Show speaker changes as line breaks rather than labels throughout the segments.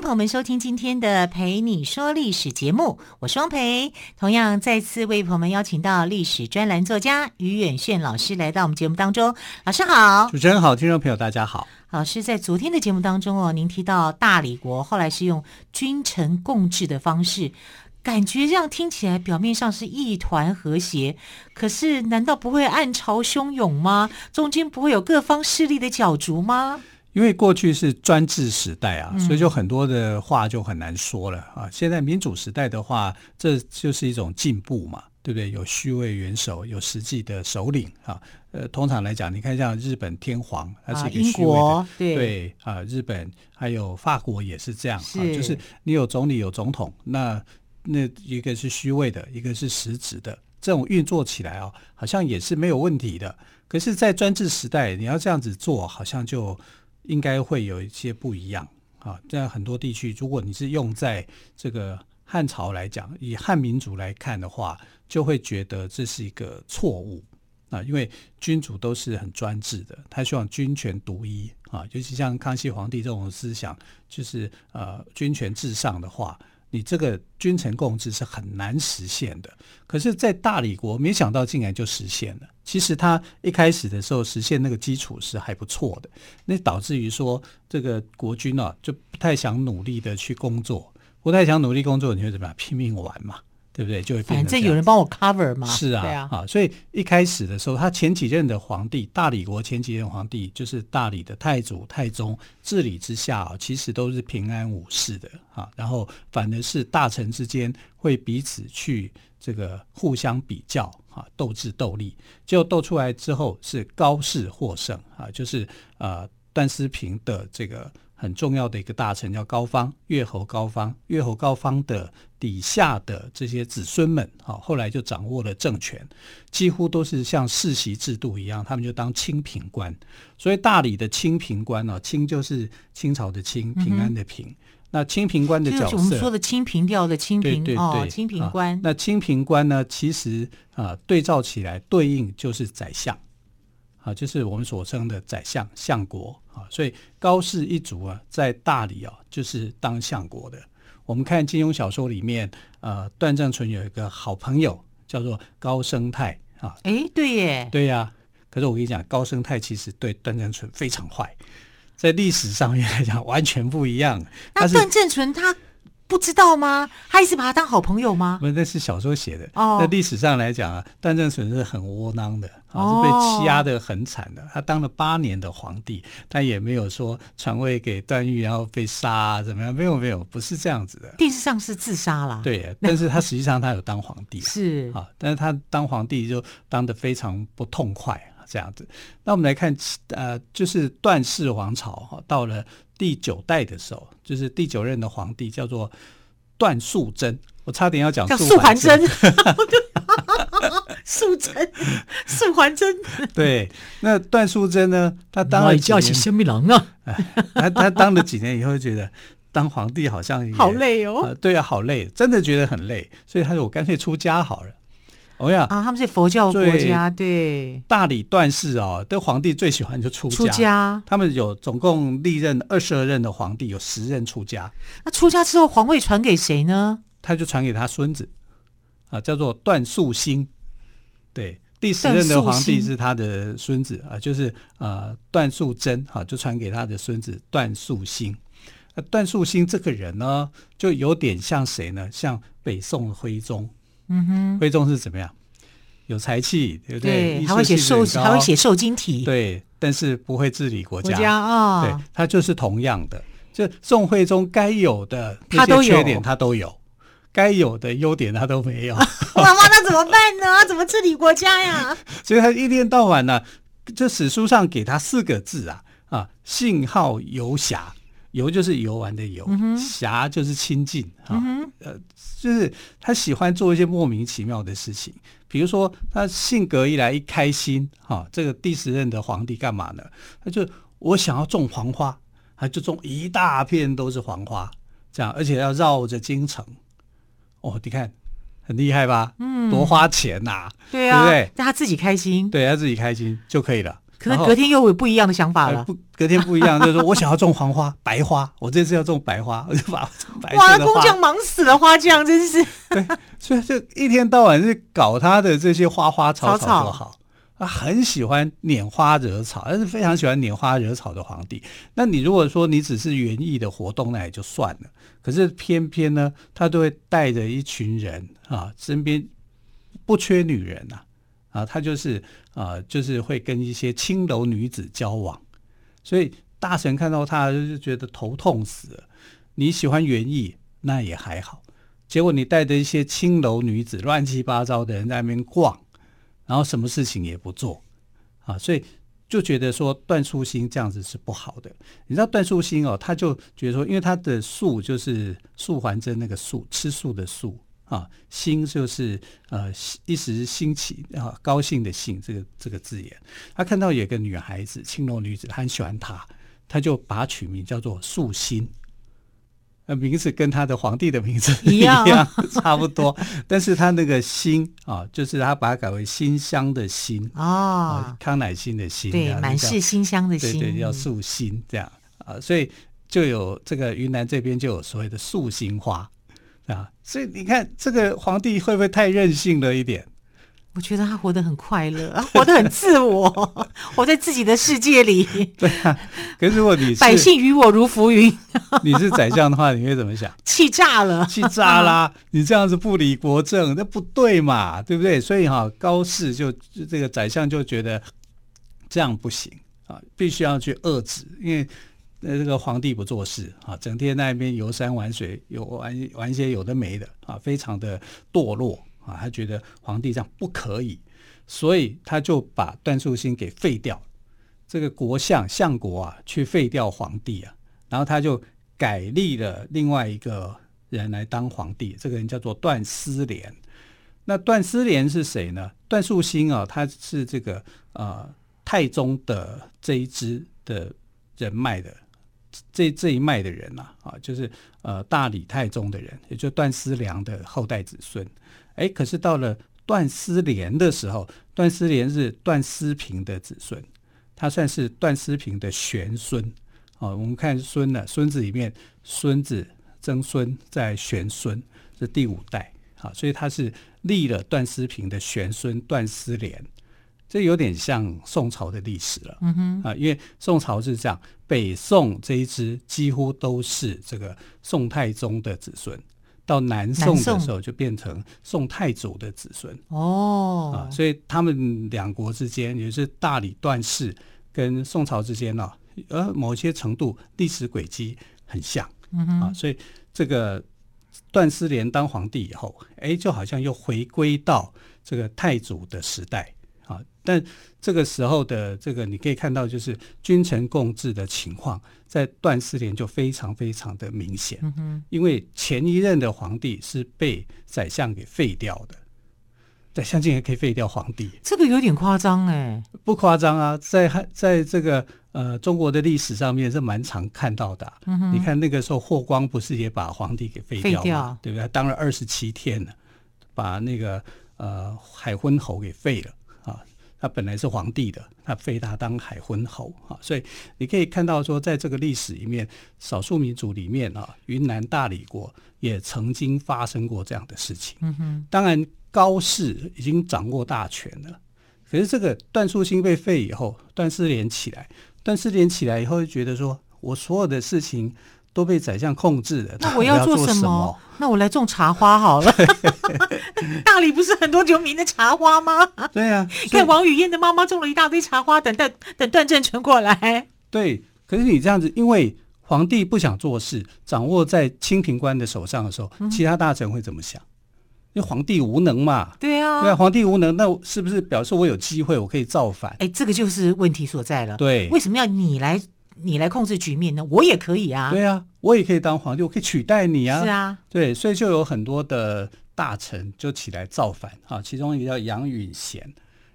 迎朋友们收听今天的《陪你说历史》节目，我是汪培。同样再次为朋友们邀请到历史专栏作家于远炫老师来到我们节目当中。老师好，
主持人好，听众朋友大家好。
老师在昨天的节目当中哦，您提到大理国后来是用君臣共治的方式，感觉这样听起来表面上是一团和谐，可是难道不会暗潮汹涌吗？中间不会有各方势力的角逐吗？
因为过去是专制时代啊，所以就很多的话就很难说了啊。现在民主时代的话，这就是一种进步嘛，对不对？有虚位元首，有实际的首领啊。呃，通常来讲，你看像日本天皇，他是一个虚位的，啊、对，对啊，日本还有法国也是这样是啊，就是你有总理有总统，那那一个是虚位的，一个是实质的，这种运作起来啊，好像也是没有问题的。可是，在专制时代，你要这样子做，好像就。应该会有一些不一样啊，在很多地区，如果你是用在这个汉朝来讲，以汉民族来看的话，就会觉得这是一个错误啊，因为君主都是很专制的，他希望君权独一啊，尤其像康熙皇帝这种思想，就是呃君权至上的话。你这个君臣共治是很难实现的，可是，在大理国没想到竟然就实现了。其实他一开始的时候实现那个基础是还不错的，那导致于说这个国君啊就不太想努力的去工作，不太想努力工作，你会怎么样？拼命玩嘛。对不对？就会变成这样。反正有人帮我 cover
嘛。
是啊，啊，啊，所以一开始的时候，他前几任的皇帝，大理国前几任皇帝，就是大理的太祖、太宗治理之下啊，其实都是平安无事的啊。然后反而是大臣之间会彼此去这个互相比较啊，斗智斗力，结果斗出来之后是高氏获胜啊，就是呃段思平的这个。很重要的一个大臣叫高方，越侯高方，越侯高方的底下的这些子孙们，啊，后来就掌握了政权，几乎都是像世袭制度一样，他们就当清平官。所以大理的清平官呢，清就是清朝的清，平安的平。嗯、那清平官的角色，就是、我们说
的清平调的清平，
对对对，哦、
清平官、
啊。那清平官呢，其实啊，对照起来对应就是宰相。啊，就是我们所称的宰相相国啊，所以高氏一族啊，在大理啊，就是当相国的。我们看金庸小说里面，呃，段正淳有一个好朋友叫做高生态啊。
哎，对耶，
对呀、啊。可是我跟你讲，高生态其实对段正淳非常坏，在历史上面来讲完全不一样。
那段正淳他。不知道吗？他一直把他当好朋友吗？
不是，那是小说写的。哦，在历史上来讲啊，段正淳是很窝囊的，啊、哦，是被欺压的很惨的。他当了八年的皇帝，但也没有说传位给段誉，然后被杀啊，怎么样？没有，没有，不是这样子的。
电视上是自杀了。
对，但是他实际上他有当皇帝，
是
啊，但是他当皇帝就当的非常不痛快，这样子。那我们来看，呃，就是段氏王朝哈，到了。第九代的时候，就是第九任的皇帝叫做段素贞，我差点要讲素还真，
素贞，素还真。
对，那段素贞呢？他当了
叫起仙蜜郎啊！
他他当了几年以后，觉得当皇帝好像
好累哦。
呃、对啊，好累，真的觉得很累，所以他说：“我干脆出家好了。”哦呀
啊，他们是佛教国家，对
大理段氏啊，的皇帝最喜欢就出家。
出家，
他们有总共历任二十二任的皇帝，有十任出家。
那出家之后，皇位传给谁呢？
他就传给他孙子啊，叫做段素兴。对，第十任的皇帝是他的孙子啊，就是呃段素贞啊，就传给他的孙子段素兴。那段素兴这个人呢，就有点像谁呢？像北宋的徽宗。嗯哼，徽宗是怎么样？有才气，对不对？
对，还会写授，还会写受金体。
对，但是不会治理国家。
国家啊，
对，他就是同样的。就宋徽宗该有的那些缺点，他都有；该有的优点，他都没有。妈
妈，那怎么办呢？怎么治理国家呀？
所以他一天到晚呢，这史书上给他四个字啊啊，信号游侠。游就是游玩的游，侠、嗯、就是亲近啊，嗯、呃，就是他喜欢做一些莫名其妙的事情，比如说他性格一来一开心，哈、啊，这个第十任的皇帝干嘛呢？他就我想要种黄花，他就种一大片都是黄花，这样，而且要绕着京城，哦，你看。很厉害吧？嗯，多花钱呐、啊，
对啊，
对不对？
让他自己开心，
对他自己开心就可以了。
可能隔天又有不一样的想法了。
隔天不一样，就是说我想要种黄花、白花，我这次要种白花，我就把白
花。哇，工匠忙死了，花匠真是。
对，所以就一天到晚是搞他的这些花花草草就好。他很喜欢拈花惹草，但是非常喜欢拈花惹草的皇帝。那你如果说你只是园艺的活动，那也就算了。可是偏偏呢，他都会带着一群人啊，身边不缺女人呐，啊，啊他就是啊，就是会跟一些青楼女子交往。所以大臣看到他就是觉得头痛死了。你喜欢园艺，那也还好。结果你带着一些青楼女子，乱七八糟的人在那边逛。然后什么事情也不做，啊，所以就觉得说段素心这样子是不好的。你知道段素心哦，他就觉得说，因为他的素就是素还真那个素，吃素的素啊，心就是呃一时兴起啊高兴的兴这个这个字眼。他看到有个女孩子青楼女子，他很喜欢她，他就把她取名叫做素心。名字跟他的皇帝的名字一样，一样差不多，但是他那个心啊，就是他把它改为馨香的馨哦，康乃馨的馨，
对，满是馨香的馨，
对对，叫素心这样啊，所以就有这个云南这边就有所谓的素心花啊，所以你看这个皇帝会不会太任性了一点？
我觉得他活得很快乐，活得很自我，活在自己的世界里。
对啊，可是如果你是
百姓与我如浮云，
你是宰相的话，你会怎么想？
气炸了，
气炸啦！你这样子不理国政，那不对嘛，对不对？所以哈，高适就这个宰相就觉得这样不行啊，必须要去遏制，因为那这个皇帝不做事啊，整天在那边游山玩水，有玩玩一些有的没的啊，非常的堕落。啊，他觉得皇帝这样不可以，所以他就把段素心给废掉。这个国相相国啊，去废掉皇帝啊，然后他就改立了另外一个人来当皇帝。这个人叫做段思廉。那段思廉是谁呢？段素心啊，他是这个呃太宗的这一支的人脉的这这一脉的人呐啊，就是呃大理太宗的人，也就段思良的后代子孙。哎，可是到了段思廉的时候，段思廉是段思平的子孙，他算是段思平的玄孙。哦，我们看孙呢，孙子里面孙子、曾孙在玄孙是第五代。好，所以他是立了段思平的玄孙段思廉，这有点像宋朝的历史了。嗯哼，啊，因为宋朝是这样，北宋这一支几乎都是这个宋太宗的子孙。到南宋的时候，就变成宋太祖的子孙。哦。啊，所以他们两国之间也是大理段氏跟宋朝之间呢、啊，呃，某些程度历史轨迹很像、嗯、啊，所以这个段思廉当皇帝以后，哎，就好像又回归到这个太祖的时代。啊，但这个时候的这个你可以看到，就是君臣共治的情况。在段思廉就非常非常的明显，因为前一任的皇帝是被宰相给废掉的，宰相竟然可以废掉皇帝，
这个有点夸张哎，
不夸张啊，在在这个呃中国的历史上面是蛮常看到的、啊。嗯、你看那个时候霍光不是也把皇帝给废掉吗？废掉对不对？当了二十七天了，把那个呃海昏侯给废了。他本来是皇帝的，他废他当海昏侯啊，所以你可以看到说，在这个历史里面，少数民族里面啊，云南大理国也曾经发生过这样的事情。嗯哼，当然高氏已经掌握大权了，可是这个段素心被废以后，段思廉起来，段思廉起来以后就觉得说，我所有的事情。都被宰相控制了，
那我要做什么？那我来种茶花好了。大理不是很多有名的茶花吗？
对呀、啊，
看王语嫣的妈妈种了一大堆茶花，等待等段正淳过来。
对，可是你这样子，因为皇帝不想做事，掌握在清平官的手上的时候，嗯、其他大臣会怎么想？因为皇帝无能嘛。
对啊，
对啊，皇帝无能，那是不是表示我有机会，我可以造反？
哎，这个就是问题所在了。
对，
为什么要你来？你来控制局面呢？我也可以啊。
对啊，我也可以当皇帝，我可以取代你啊。
是啊，
对，所以就有很多的大臣就起来造反啊。其中一个叫杨允贤，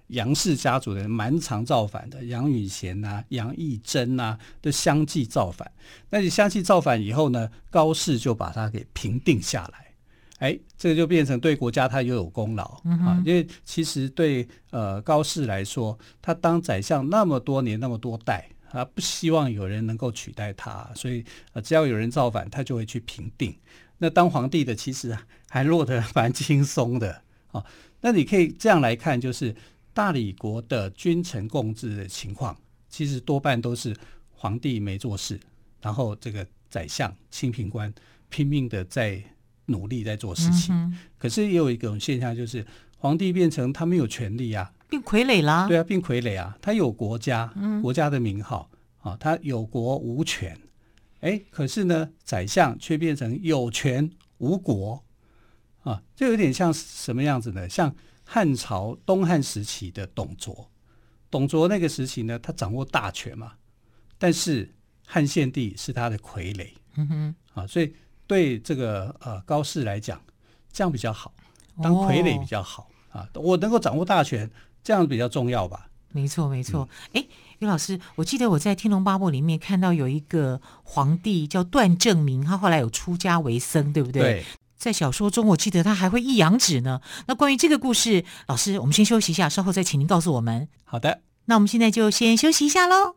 杨氏家族的人蛮常造反的。杨允贤呐、啊，杨义贞呐，都相继造反。那你相继造反以后呢，高氏就把他给平定下来。哎，这个就变成对国家他又有功劳、嗯、啊！因为其实对呃高氏来说，他当宰相那么多年那么多代，他不希望有人能够取代他，所以呃只要有人造反，他就会去平定。那当皇帝的其实还落得 蛮轻松的啊。那你可以这样来看，就是大理国的君臣共治的情况，其实多半都是皇帝没做事，然后这个宰相清平官拼命的在。努力在做事情，嗯、可是也有一种现象，就是皇帝变成他没有权力啊，
变傀儡啦。
对啊，变傀儡啊，他有国家，
嗯、
国家的名号啊，他有国无权。哎，可是呢，宰相却变成有权无国啊，这有点像什么样子呢？像汉朝东汉时期的董卓，董卓那个时期呢，他掌握大权嘛，但是汉献帝是他的傀儡，
嗯哼，
啊，所以。对这个呃高适来讲，这样比较好，当傀儡比较好、哦、啊。我能够掌握大权，这样比较重要吧？
没错，没错。哎、嗯，于老师，我记得我在《天龙八部》里面看到有一个皇帝叫段正明，他后来有出家为僧，对不对？
对。
在小说中，我记得他还会一阳指呢。那关于这个故事，老师，我们先休息一下，稍后再请您告诉我们。
好的。
那我们现在就先休息一下喽。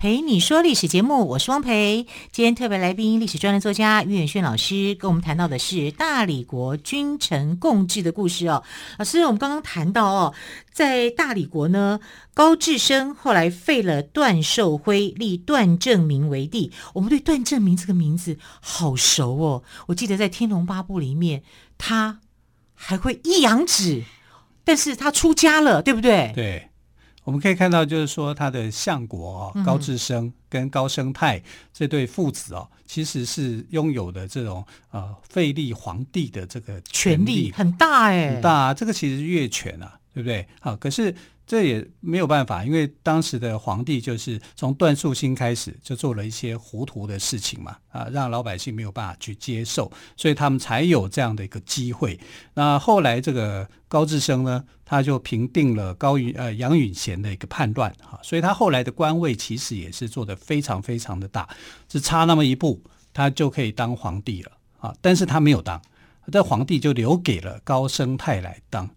陪你说历史节目，我是汪培。今天特别来宾，历史专栏作家于远炫老师，跟我们谈到的是大理国君臣共治的故事哦。老师，我们刚刚谈到哦，在大理国呢，高稚生后来废了段寿辉，立段正明为帝。我们对段正明这个名字好熟哦，我记得在《天龙八部》里面，他还会一阳指，但是他出家了，对不对？
对。我们可以看到，就是说他的相国哦高智生跟高升泰这对父子哦，其实是拥有的这种呃废立皇帝的这个权力，权力
很大哎，
很大啊，这个其实是越权啊，对不对？好，可是。这也没有办法，因为当时的皇帝就是从段素兴开始就做了一些糊涂的事情嘛，啊，让老百姓没有办法去接受，所以他们才有这样的一个机会。那后来这个高志生呢，他就平定了高允呃杨允贤的一个叛乱哈，所以他后来的官位其实也是做得非常非常的大，只差那么一步，他就可以当皇帝了啊，但是他没有当，这皇帝就留给了高升泰来当。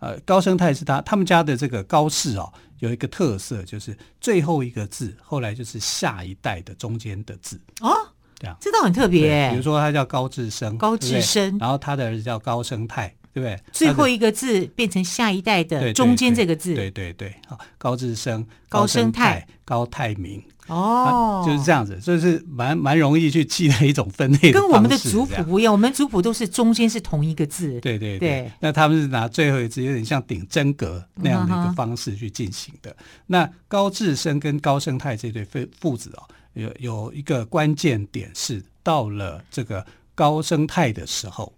呃，高生态是他他们家的这个高氏哦，有一个特色，就是最后一个字后来就是下一代的中间的字
哦，这样。这倒很特别。
比如说他叫高志生，
高志生，
然后他的儿子叫高生泰，对不对？
最后一个字变成下一代的中间这个字，
对对对，好，高智生、高生态、高泰明。
哦、啊，
就是这样子，就是蛮蛮容易去记的一种分类，
跟我们的族谱不一样。我们族谱都是中间是同一个字，
对对对，对。那他们是拿最后一个字，有点像顶真格那样的一个方式去进行的。嗯、那高智生跟高生态这对父父子哦，有有一个关键点是，到了这个高生态的时候，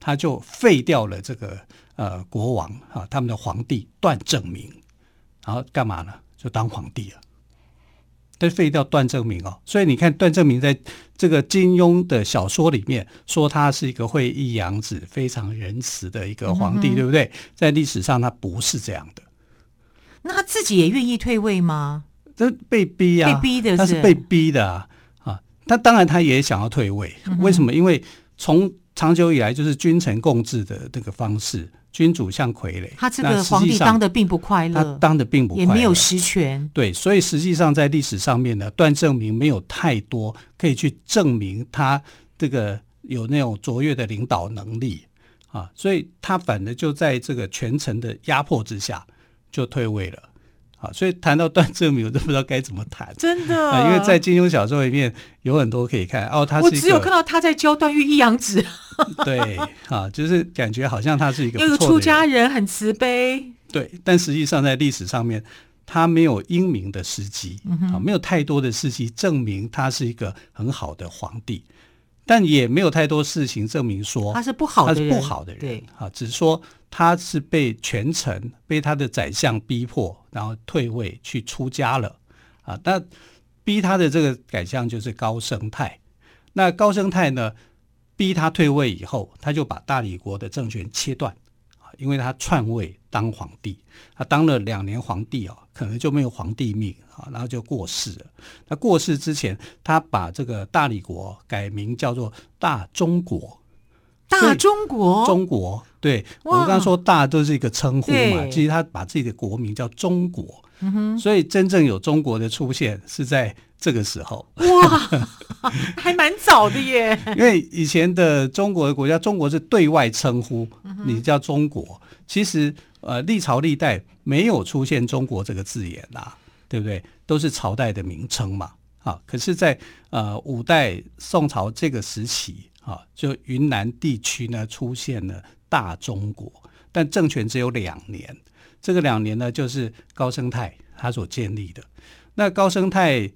他就废掉了这个呃国王啊，他们的皇帝段正明，然后干嘛呢？就当皇帝了。但废掉段正明哦，所以你看段正明在这个金庸的小说里面说他是一个会一阳指、非常仁慈的一个皇帝，嗯、对不对？在历史上他不是这样的。
那他自己也愿意退位吗？
这被逼啊，
被逼的是，
他是被逼的啊。啊，他当然他也想要退位，嗯、为什么？因为从长久以来就是君臣共治的这个方式，君主像傀儡。
他这个皇帝当的并不快乐，
他当的并不快乐，
也没有实权。
对，所以实际上在历史上面呢，段正明没有太多可以去证明他这个有那种卓越的领导能力啊，所以他反而就在这个权臣的压迫之下就退位了。好，所以谈到段正明，我都不知道该怎么谈。
真的，
啊，因为在金庸小说里面有很多可以看。哦，他是，
我只有看到他在教段誉一阳指。
对，啊，就是感觉好像他是一个
一个出家人，很慈悲。
对，但实际上在历史上面，他没有英明的事迹，啊，没有太多的事迹证明他是一个很好的皇帝。但也没有太多事情证明说
他是不好的人，
他是不好的人。对啊，只是说他是被权臣、被他的宰相逼迫，然后退位去出家了啊。那逼他的这个宰相就是高升泰。那高升泰呢，逼他退位以后，他就把大理国的政权切断啊。因为他篡位当皇帝，他当了两年皇帝哦，可能就没有皇帝命啊，然后就过世了。那过世之前，他把这个大理国改名叫做大中国。
大中国，
中国，对，我刚刚说大都是一个称呼嘛，其实他把自己的国名叫中国。嗯哼，所以真正有中国的出现是在这个时候。
哇，还蛮早的耶。
因为以前的中国的国家，中国是对外称呼，你叫中国。其实呃，历朝历代没有出现“中国”这个字眼呐，对不对？都是朝代的名称嘛。啊，可是在，在呃五代宋朝这个时期啊，就云南地区呢出现了大中国，但政权只有两年。这个两年呢，就是高生泰他所建立的。那高生泰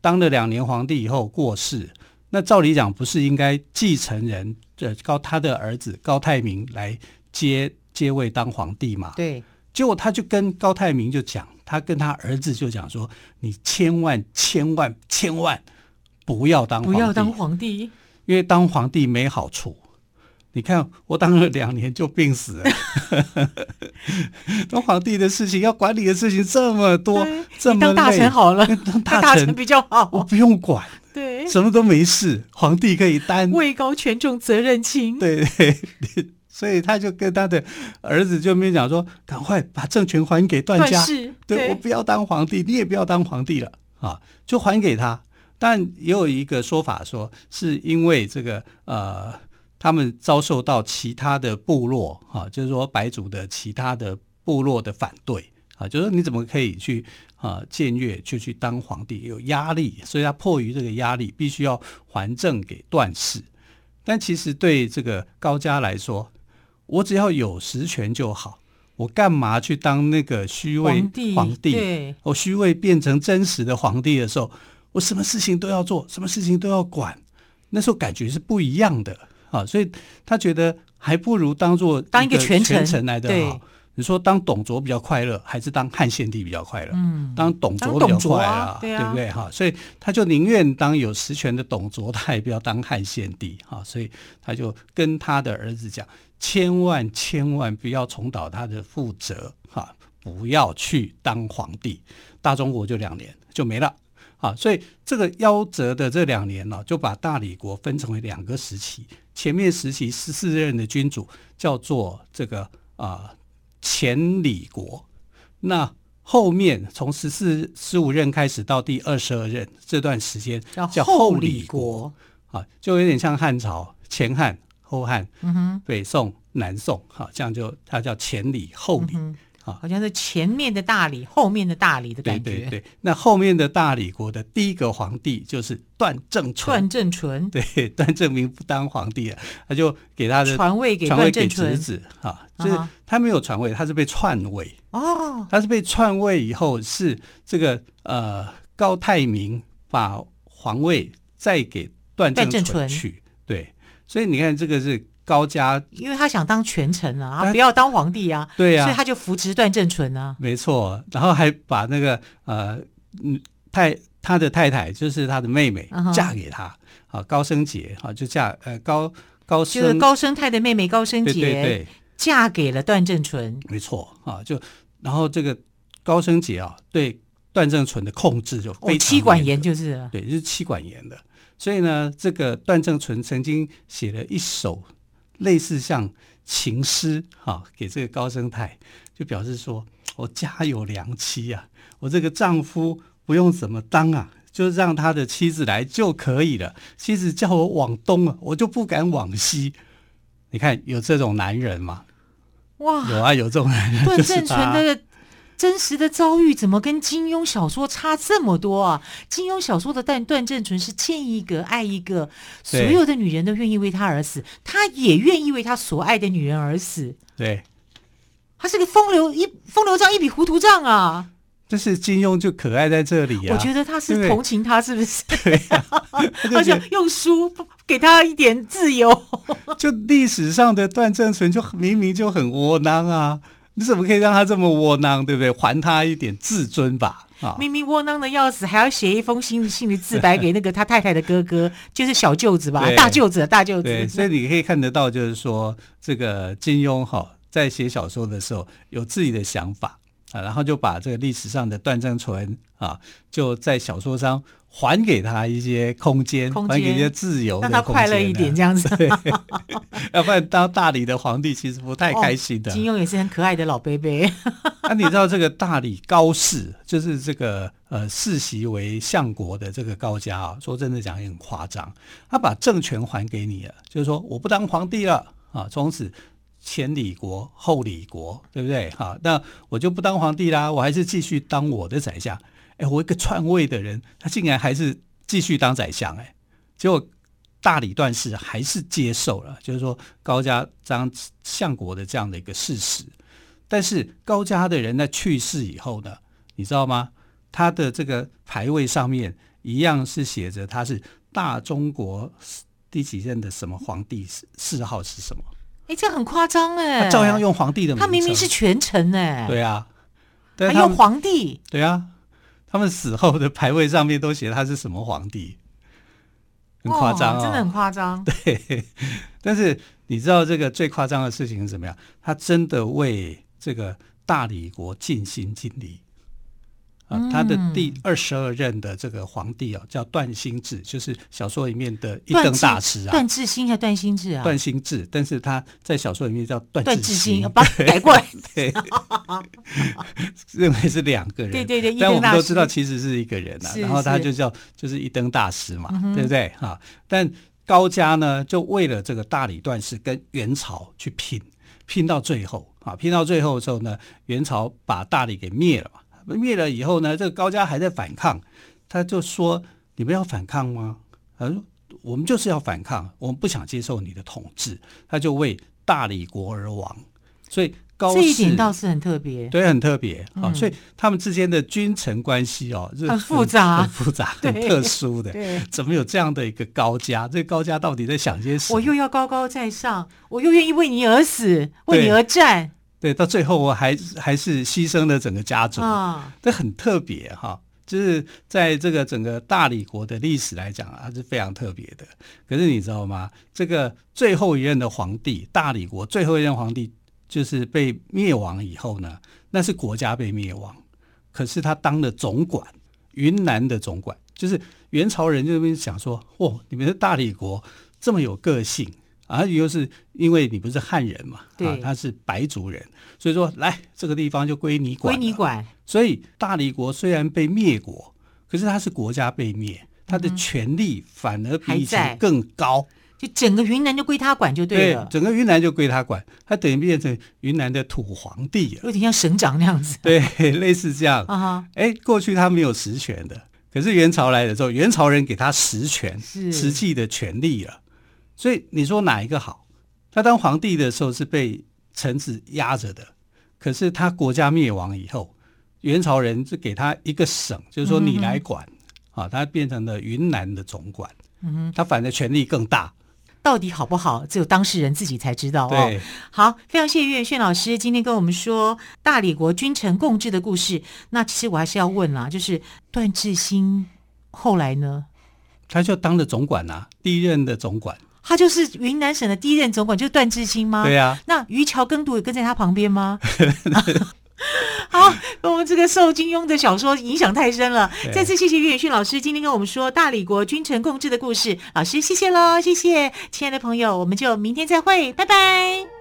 当了两年皇帝以后过世，那照理讲不是应该继承人这高他的儿子高泰明来接接位当皇帝嘛？
对。
结果他就跟高泰明就讲，他跟他儿子就讲说：“你千万千万千万不要当皇帝，
不要当皇帝，
因为当皇帝没好处。”你看，我当了两年就病死了。当皇帝的事情，要管理的事情这么多，这么。当
大臣好了，
当大臣，
比较好，
我不用管，
对，
什么都没事。皇帝可以担
位高权重，责任轻。
对 对，所以他就跟他的儿子就面讲说，赶快把政权还给段家。对，对我不要当皇帝，你也不要当皇帝了啊，就还给他。但也有一个说法说，是因为这个呃。他们遭受到其他的部落啊，就是说白族的其他的部落的反对啊，就是说你怎么可以去啊僭越就去当皇帝，有压力，所以他迫于这个压力，必须要还政给段氏。但其实对这个高家来说，我只要有实权就好，我干嘛去当那个虚位皇帝？皇帝我虚位变成真实的皇帝的时候，我什么事情都要做，什么事情都要管，那时候感觉是不一样的。啊，所以他觉得还不如当做
当一个权
臣来的好。你说当董卓比较快乐，还是当汉献帝比较快乐？嗯，当董卓比较快乐，啊，对不对？哈，所以他就宁愿当有实权的董卓，他也不要当汉献帝。哈，所以他就跟他的儿子讲，千万千万不要重蹈他的覆辙，哈，不要去当皇帝。大中国就两年就没了。啊，所以这个夭折的这两年呢，就把大理国分成为两个时期。前面时期十四任的君主叫做这个啊前李国，那后面从十四十五任开始到第二十二任这段时间叫后李国啊，就有点像汉朝前汉后汉，嗯哼，北宋南宋，哈，这样就它叫前李后李。嗯
好像是前面的大理，后面的大理的感觉。
对对对，那后面的大理国的第一个皇帝就是段正淳。
段正淳，
对，段正明不当皇帝了，他就给他的
传位给段正淳
侄子啊，就是他没有传位，他是被篡位。哦，他是被篡位以后，是这个呃高泰明把皇位再给段正淳去。对，所以你看这个是。高家，
因为他想当权臣啊，他不要当皇帝啊，
对呀、啊，
所以他就扶植段正淳啊，
没错，然后还把那个呃，太他的太太就是他的妹妹嫁给他，啊、uh-huh.，高升杰啊，就嫁呃高高升，
就是高升泰的妹妹高升杰，
对对对，
嫁给了段正淳，
没错啊，就然后这个高升杰啊，对段正淳的控制就非常
妻管严，就是
对，就是妻管严的，所以呢，这个段正淳曾经写了一首。类似像情诗哈，给这个高生太，就表示说我家有良妻啊，我这个丈夫不用怎么当啊，就让他的妻子来就可以了。妻子叫我往东啊，我就不敢往西。你看有这种男人吗？
哇，
有啊，有这种男人。
段正淳的真实的遭遇怎么跟金庸小说差这么多啊？金庸小说的段段正淳是见一个爱一个，所有的女人都愿意为他而死，他也愿意为他所爱的女人而死。
对，
他是个风流一风流账，一笔糊涂账啊！
但是金庸就可爱在这里啊！
我觉得他是同情他，是不是？
对呀、啊，
而且用书给他一点自由。
就历史上的段正淳就明明就很窝囊啊！你怎么可以让他这么窝囊？对不对？还他一点自尊吧！啊，
明明窝囊的要死，还要写一封信信的自白给那个他太太的哥哥，就是小舅子吧？大舅子，大舅子。
对，所以你可以看得到，就是说这个金庸哈，在写小说的时候有自己的想法。啊，然后就把这个历史上的段正淳啊，就在小说上还给他一些空间，还给一些自由，
让他快乐一点，这样子。
对要不然当大理的皇帝其实不太开心的。
哦、金庸也是很可爱的老伯伯。
那、啊、你知道这个大理高氏，就是这个呃世袭为相国的这个高家啊，说真的讲也很夸张，他把政权还给你了，就是说我不当皇帝了啊，从此。前李国后李国，对不对？好，那我就不当皇帝啦，我还是继续当我的宰相。哎，我一个篡位的人，他竟然还是继续当宰相，哎，结果大理段氏还是接受了，就是说高家当相国的这样的一个事实。但是高家的人在去世以后呢，你知道吗？他的这个牌位上面一样是写着他是大中国第几任的什么皇帝，谥号是什么？
哎，这很夸张哎！
他照样用皇帝的名字，
他明明是权臣哎。
对啊，
还用皇帝。
对啊，他们死后的牌位上面都写他是什么皇帝，很夸张
真的很夸张。
对，但是你知道这个最夸张的事情是什么样？他真的为这个大理国尽心尽力。啊，他的第二十二任的这个皇帝啊，叫段兴志，就是小说里面的一灯大师啊。
段智兴还是段兴志啊？
段兴志，但是他在小说里面叫段智兴，
把他改过来，
对，认为是两个人。
对对对，
但我们都知道其实是一个人啊。然后他就叫就是一灯大师嘛，对不对？哈，但高家呢，就为了这个大理段氏跟元朝去拼，拼到最后啊，拼到最后的时候呢，元朝把大理给灭了嘛。灭了以后呢，这个高家还在反抗，他就说：“你们要反抗吗？”他说：“我们就是要反抗，我们不想接受你的统治。”他就为大理国而亡。所以高氏这
一点倒是很特别，
对，很特别啊、嗯哦。所以他们之间的君臣关系哦，很，
很复杂，
很复杂，很特殊的。怎么有这样的一个高家？这个高家到底在想些什么？
我又要高高在上，我又愿意为你而死，为你而战。
对，到最后我还还是牺牲了整个家族，
啊，
这很特别哈。就是在这个整个大理国的历史来讲啊，是非常特别的。可是你知道吗？这个最后一任的皇帝，大理国最后一任皇帝，就是被灭亡以后呢，那是国家被灭亡，可是他当了总管，云南的总管，就是元朝人就边想说，哦，你们的大理国这么有个性。啊，又是因为你不是汉人嘛，对啊，他是白族人，所以说来这个地方就归你管，归
你管。
所以大理国虽然被灭国，可是他是国家被灭，他的权力反而比以前更高，
就整个云南就归他管就对了，
对，整个云南就归他管，他等于变成云南的土皇帝了，
有点像省长那样子，
对，类似这样。啊哎，过去他没有实权的，可是元朝来了之后，元朝人给他实权，是实际的权利了。所以你说哪一个好？他当皇帝的时候是被臣子压着的，可是他国家灭亡以后，元朝人是给他一个省，就是说你来管，嗯、啊，他变成了云南的总管，他反正权力更大。
到底好不好？只有当事人自己才知道哦。好，非常谢谢岳炫老师今天跟我们说大理国君臣共治的故事。那其实我还是要问啦，就是段智兴后来呢？
他就当了总管啊，第一任的总管。
他就是云南省的第一任总管，就是段志兴吗？
对呀、啊。
那于桥耕读也跟在他旁边吗？好，我们这个受金庸的小说影响太深了。再次谢谢岳远逊老师今天跟我们说大理国君臣共治的故事，老师谢谢喽，谢谢，亲爱的朋友，我们就明天再会，拜拜。